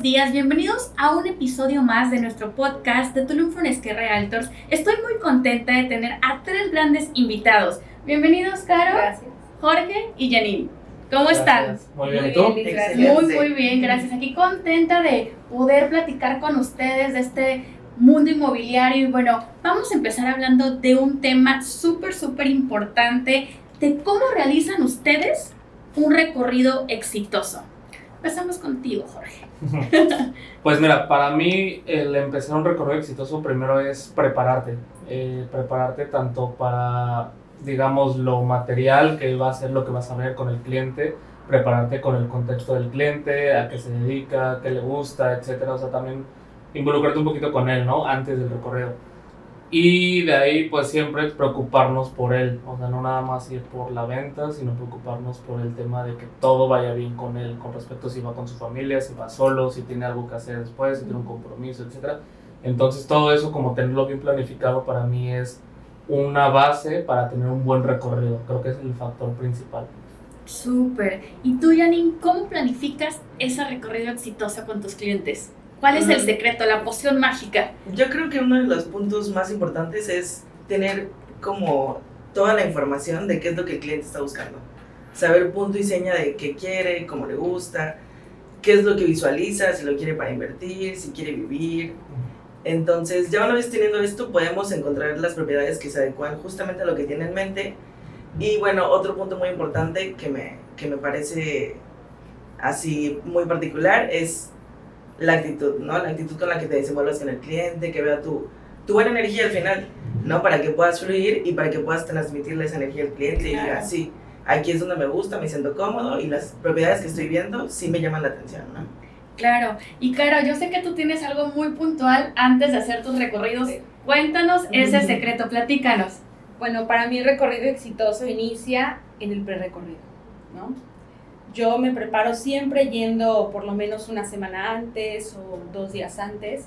buenos días. Bienvenidos a un episodio más de nuestro podcast de Tulum Fonesque Realtors. Estoy muy contenta de tener a tres grandes invitados. Bienvenidos, Caro, Gracias. Jorge y Janine. ¿Cómo están? Muy bien, Muy ¿y tú? bien, gracias. Muy, muy bien, gracias. Aquí contenta de poder platicar con ustedes de este mundo inmobiliario. Y bueno, vamos a empezar hablando de un tema súper, súper importante, de cómo realizan ustedes un recorrido exitoso. Empezamos contigo, Jorge. Pues mira, para mí el empezar un recorrido exitoso primero es prepararte. Eh, prepararte tanto para, digamos, lo material que va a ser lo que vas a ver con el cliente, prepararte con el contexto del cliente, a qué se dedica, qué le gusta, etcétera. O sea, también involucrarte un poquito con él, ¿no? Antes del recorrido. Y de ahí, pues siempre preocuparnos por él. O sea, no nada más ir por la venta, sino preocuparnos por el tema de que todo vaya bien con él, con respecto a si va con su familia, si va solo, si tiene algo que hacer después, si tiene un compromiso, etc. Entonces, todo eso, como tenerlo bien planificado, para mí es una base para tener un buen recorrido. Creo que es el factor principal. Súper. ¿Y tú, Janine, cómo planificas ese recorrido exitoso con tus clientes? ¿Cuál es el Mm. secreto, la poción mágica? Yo creo que uno de los puntos más importantes es tener como toda la información de qué es lo que el cliente está buscando. Saber punto y seña de qué quiere, cómo le gusta, qué es lo que visualiza, si lo quiere para invertir, si quiere vivir. Entonces, ya una vez teniendo esto, podemos encontrar las propiedades que se adecuan justamente a lo que tiene en mente. Y bueno, otro punto muy importante que me, que me parece así muy particular es la actitud, ¿no? La actitud con la que te desenvuelvas con el cliente, que vea tu, tu buena energía al final, ¿no? Para que puedas fluir y para que puedas transmitirle esa energía al cliente y Claro. diga, sí, aquí es donde me gusta, me siento cómodo y las propiedades que estoy viendo sí me llaman la atención, ¿no? Claro. Y Caro, yo sé que tú tienes algo muy puntual antes de hacer tus recorridos. Sí. Cuéntanos ese secreto, platícanos. Bueno, para mí el recorrido exitoso inicia en el prerecorrido, ¿no? Yo me preparo siempre yendo por lo menos una semana antes o dos días antes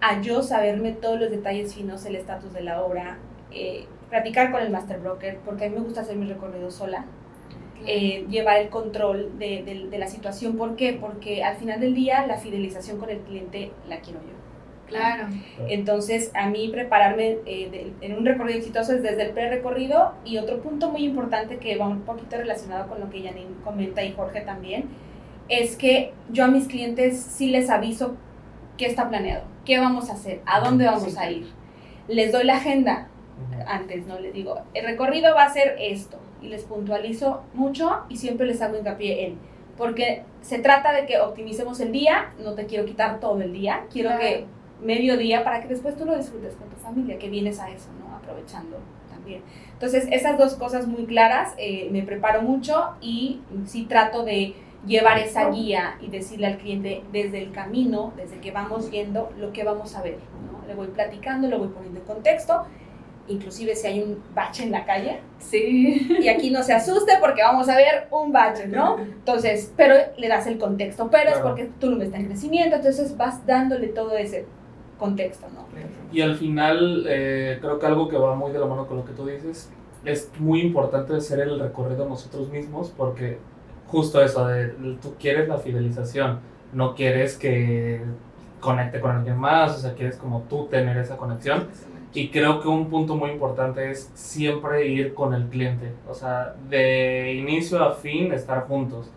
a yo saberme todos los detalles finos, el estatus de la obra, eh, platicar con el master broker, porque a mí me gusta hacer mi recorrido sola, eh, llevar el control de, de- de la situación. ¿Por qué? Porque al final del día la fidelización con el cliente la quiero yo. Claro. Entonces, a mí prepararme eh, de- en un recorrido exitoso es desde el pre-recorrido y otro punto muy importante que va un poquito relacionado con lo que Janine comenta y Jorge también, es que yo a mis clientes sí les aviso qué está planeado, qué vamos a hacer, a dónde vamos Sí. a ir. Les doy la agenda antes, ¿no? Les digo, el recorrido va a ser esto y les puntualizo mucho y siempre les hago hincapié en, porque se trata de que optimicemos el día, no te quiero quitar todo el día, quiero Claro. que medio día para que después tú lo disfrutes con tu familia, que vienes a eso, ¿no? Aprovechando también. Entonces, esas dos cosas muy claras, eh, me preparo mucho y sí trato de llevar esa guía y decirle al cliente desde el camino, desde que vamos yendo, lo que vamos a ver, ¿no? Le voy platicando, lo voy poniendo en contexto, inclusive si hay un bache en la calle, Sí. y aquí no se asuste porque vamos a ver un bache, ¿no? Entonces, pero le das el contexto, pero es porque Tulum está en crecimiento, entonces vas dándole todo ese contexto, ¿no? Y al final, eh, creo que algo que va muy de la mano con lo que tú dices, es muy importante hacer el recorrido nosotros mismos porque justo eso, de, tú quieres la fidelización, no quieres que conecte con alguien más, o sea, quieres como tú tener esa conexión. Y creo que un punto muy importante es siempre ir con el cliente, o sea, de inicio a fin estar juntos.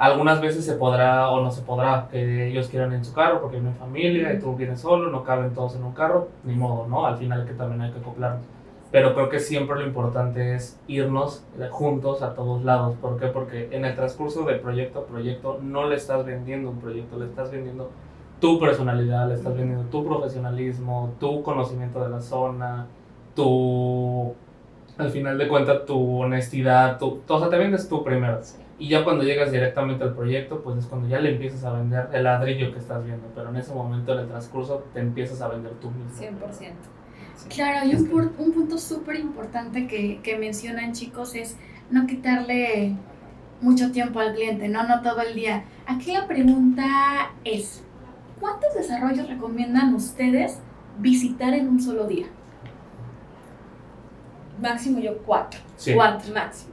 Algunas veces se podrá o no se podrá, que ellos quieran en su carro porque vienen familia y tú vienes solo, no caben todos en un carro, ni modo, ¿no? Al final que también hay que acoplarnos. Pero creo que siempre lo importante es irnos juntos a todos lados. ¿Por qué? Porque en el transcurso de proyecto a proyecto no le estás vendiendo un proyecto, le estás vendiendo tu personalidad, le estás vendiendo tu profesionalismo, tu conocimiento de la zona, tu, al final de cuentas, tu honestidad, tu, o sea, te vendes tú primero. Y ya cuando llegas directamente al proyecto, pues es cuando ya le empiezas a vender el ladrillo que estás viendo, pero en ese momento, en el transcurso, te empiezas a vender tú mismo. 100%. Claro, y un, un punto súper importante que, que mencionan chicos es no quitarle mucho tiempo al cliente, no, no todo el día. Aquí la pregunta es, ¿cuántos desarrollos recomiendan ustedes visitar en un solo día? Máximo yo cuatro. Sí. Cuatro. Máximo.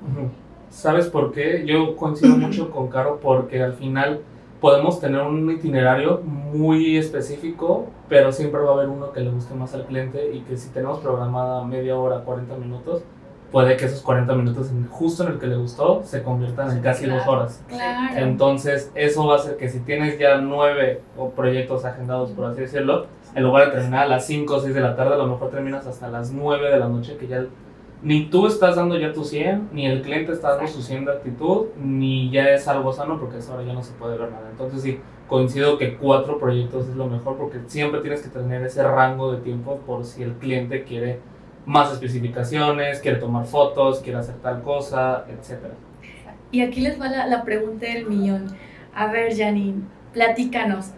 ¿Sabes por qué? Yo coincido mucho con Caro porque al final podemos tener un itinerario muy específico, pero siempre va a haber uno que le guste más al cliente y que si tenemos programada media hora, 40 minutos, puede que esos 40 minutos justo en el que le gustó se conviertan en casi claro. dos horas. Claro. Entonces, eso va a hacer que si tienes ya nueve o proyectos agendados, por así decirlo, en lugar de terminar a las 5 o 6 de la tarde, a lo mejor terminas hasta las 9 de la noche, que ya ni tú estás dando ya tu 100, ni el cliente está dando su 100 de actitud, ni ya es algo sano, porque a esa hora ya no se puede ver nada. Entonces, sí, coincido que cuatro proyectos es lo mejor, porque siempre tienes que tener ese rango de tiempo por si el cliente quiere más especificaciones, quiere tomar fotos, quiere hacer tal cosa, etcétera. Y aquí les va la, la pregunta del millón. A ver, Janine, platícanos.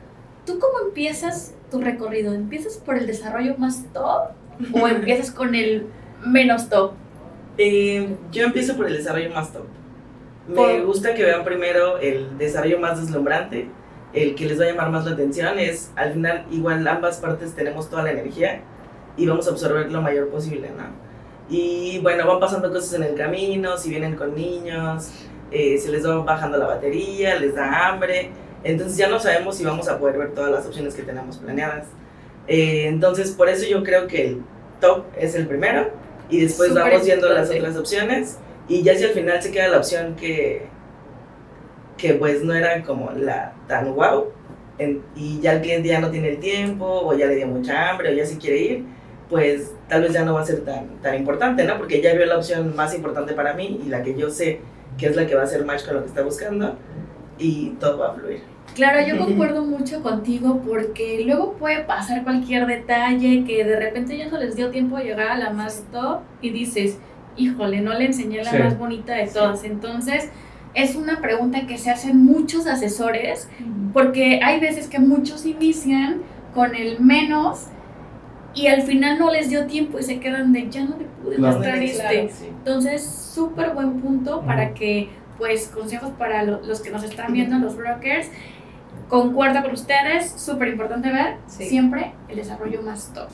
¿Tú cómo empiezas tu recorrido? ¿Empiezas por el desarrollo más top o empiezas con el menos top? Eh, yo empiezo por el desarrollo más top. Me Por- gusta que vean primero el desarrollo más deslumbrante, el que les va a llamar más la atención. Es al final, igual ambas partes tenemos toda la energía y vamos a absorber lo mayor posible, ¿no? Y bueno, van pasando cosas en el camino, si vienen con niños, eh, se les va bajando la batería, les da hambre. Entonces ya no sabemos si vamos a poder ver todas las opciones que tenemos planeadas. Eh, entonces, por eso yo creo que el top es el primero y después Súper vamos viendo las otras opciones y ya si al final se queda la opción que que pues no era como la tan guau en- y ya el cliente ya no tiene el tiempo o ya le dio mucha hambre o ya si quiere ir pues tal vez ya no va a ser tan, tan importante, ¿no? Porque ya vio la opción más importante para mí y la que yo sé que es la que va a hacer match con lo que está buscando y todo va a fluir. Claro, yo concuerdo mucho contigo porque luego puede pasar cualquier detalle que de repente ya no les dio tiempo de llegar a la más top y dices, híjole, no le enseñé la Sí. más bonita de todas. Entonces, es una pregunta que se hacen muchos asesores porque hay veces que muchos inician con el menos y al final no les dio tiempo y se quedan de ya no le pude Claro. mostrar este. Claro. Sí. Entonces, súper buen punto para que, pues, consejos para lo- los que nos están viendo, los brokers. Concuerdo con ustedes, súper importante ver Sí. siempre el desarrollo más top.